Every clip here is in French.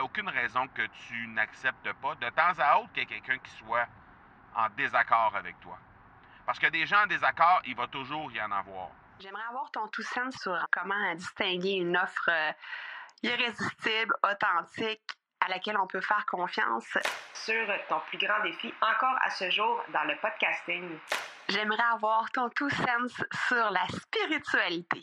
a aucune raison que tu n'acceptes pas de temps à autre qu'il y ait quelqu'un qui soit en désaccord avec toi. Parce que des gens en désaccord, il va toujours y en avoir. J'aimerais avoir ton tout sens sur comment distinguer une offre euh, irrésistible, authentique, à laquelle on peut faire confiance. Sur ton plus grand défi encore à ce jour dans le podcasting. J'aimerais avoir ton tout sens sur la spiritualité.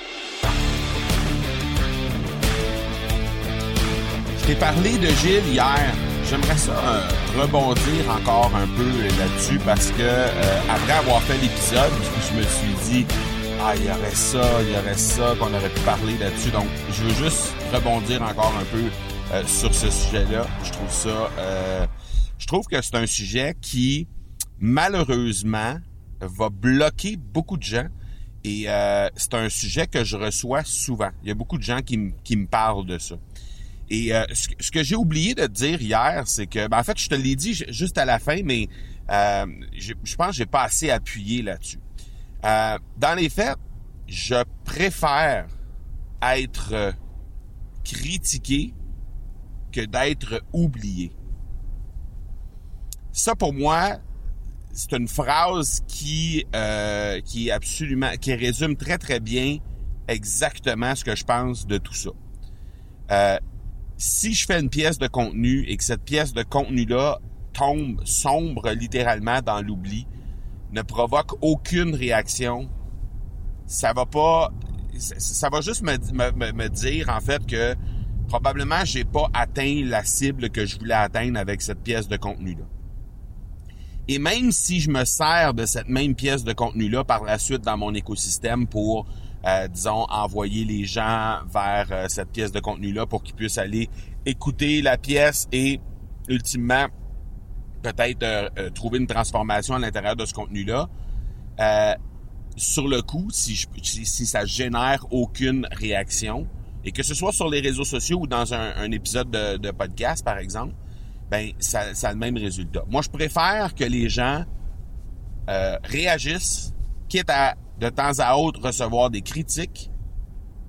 Je t'ai parlé de Gilles hier. J'aimerais ça euh, rebondir encore un peu là-dessus parce que euh, après avoir fait l'épisode, je me suis dit ah il y aurait ça, il y aurait ça qu'on aurait pu parler là-dessus. Donc je veux juste rebondir encore un peu euh, sur ce sujet-là. Je trouve ça, je trouve que c'est un sujet qui malheureusement va bloquer beaucoup de gens. Et c'est un sujet que je reçois souvent. Il y a beaucoup de gens qui, qui me parlent de ça. Et euh, ce, que j'ai oublié de te dire hier, c'est que, ben, en fait, je te l'ai dit juste à la fin, mais euh, je, pense que j'ai pas assez appuyé là-dessus. Euh, dans les faits, je préfère être critiqué que d'être oublié. Ça, pour moi, c'est une phrase qui qui est absolument qui résume très très bien exactement ce que je pense de tout ça. Si je fais une pièce de contenu et que cette pièce de contenu-là tombe sombre littéralement dans l'oubli, ne provoque aucune réaction, ça va pas, ça, va juste me, me, dire en fait que probablement j'ai pas atteint la cible que je voulais atteindre avec cette pièce de contenu-là. Et même si je me sers de cette même pièce de contenu-là par la suite dans mon écosystème pour euh, disons, envoyer les gens vers euh, cette pièce de contenu-là pour qu'ils puissent aller écouter la pièce et, ultimement, peut-être euh, trouver une transformation à l'intérieur de ce contenu-là. sur le coup, si, je, si, ça génère aucune réaction, et que ce soit sur les réseaux sociaux ou dans un, épisode de, de, podcast, par exemple, ben ça, ça a le même résultat. Moi, je préfère que les gens réagissent, quitte à de temps à autre recevoir des critiques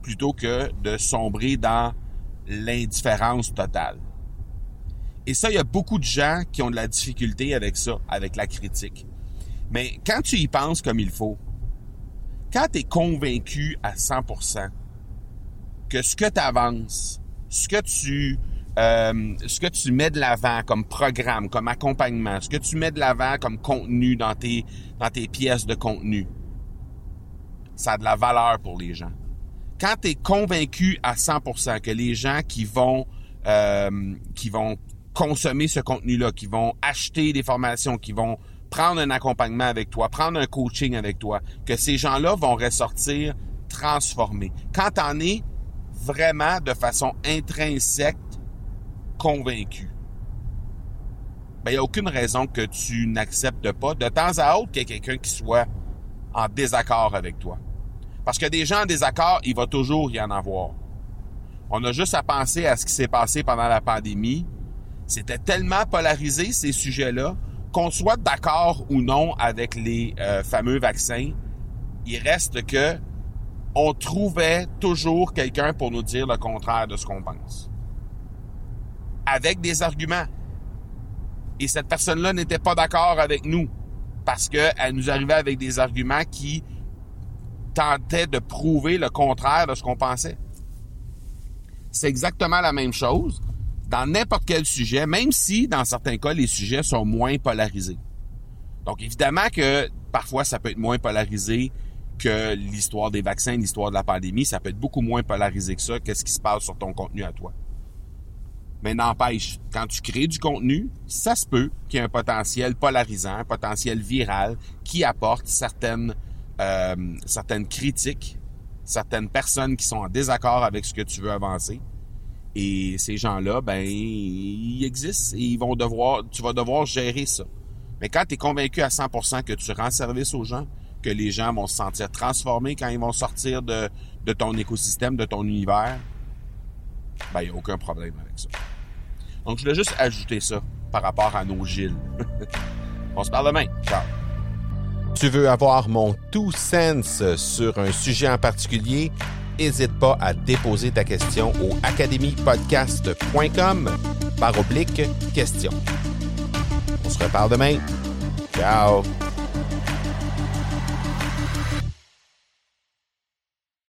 plutôt que de sombrer dans l'indifférence totale. Et ça, il y a beaucoup de gens qui ont de la difficulté avec ça, avec la critique. Mais quand tu y penses comme il faut, quand tu es convaincu à 100% que ce que tu avances, ce que tu euh, que tu mets de l'avant comme programme, comme accompagnement, ce que tu mets de l'avant comme contenu dans tes pièces de contenu, ça a de la valeur pour les gens. Quand tu es convaincu à 100% que les gens qui vont euh, qui vont consommer ce contenu-là, qui vont acheter des formations, qui vont prendre un accompagnement avec toi, prendre un coaching avec toi, que ces gens-là vont ressortir transformés. Quand tu en es vraiment de façon intrinsèque convaincu, ben, il n'y a aucune raison que tu n'acceptes pas de temps à autre qu'il y ait quelqu'un qui soit en désaccord avec toi. Parce que des gens en désaccord, il va toujours y en avoir. On a juste à penser à ce qui s'est passé pendant la pandémie. C'était tellement polarisé, ces sujets-là, qu'on soit d'accord ou non avec les euh, fameux vaccins, il reste que on trouvait toujours quelqu'un pour nous dire le contraire de ce qu'on pense. Avec des arguments. Et cette personne-là n'était pas d'accord avec nous parce qu'elle nous arrivait avec des arguments qui tentaient de prouver le contraire de ce qu'on pensait. C'est exactement la même chose dans n'importe quel sujet, même si dans certains cas les sujets sont moins polarisés. Donc évidemment que parfois ça peut être moins polarisé que l'histoire des vaccins, l'histoire de la pandémie, ça peut être beaucoup moins polarisé que ça, qu'est-ce qui se passe sur ton contenu à toi. Mais n'empêche, quand tu crées du contenu, ça se peut qu'il y ait un potentiel polarisant, un potentiel viral qui apporte certaines, euh, certaines critiques, certaines personnes qui sont en désaccord avec ce que tu veux avancer. Et ces gens-là, ben, ils existent et ils vont devoir, tu vas devoir gérer ça. Mais quand tu es convaincu à 100% que tu rends service aux gens, que les gens vont se sentir transformés quand ils vont sortir de, de ton écosystème, de ton univers, ben, il n'y a aucun problème avec ça. Donc, je voulais juste ajouter ça par rapport à nos Gilles. On se parle demain. Ciao. Tu veux avoir mon tout sens sur un sujet en particulier? N'hésite pas à déposer ta question au academypodcast.com par oblique question. On se reparle demain. Ciao!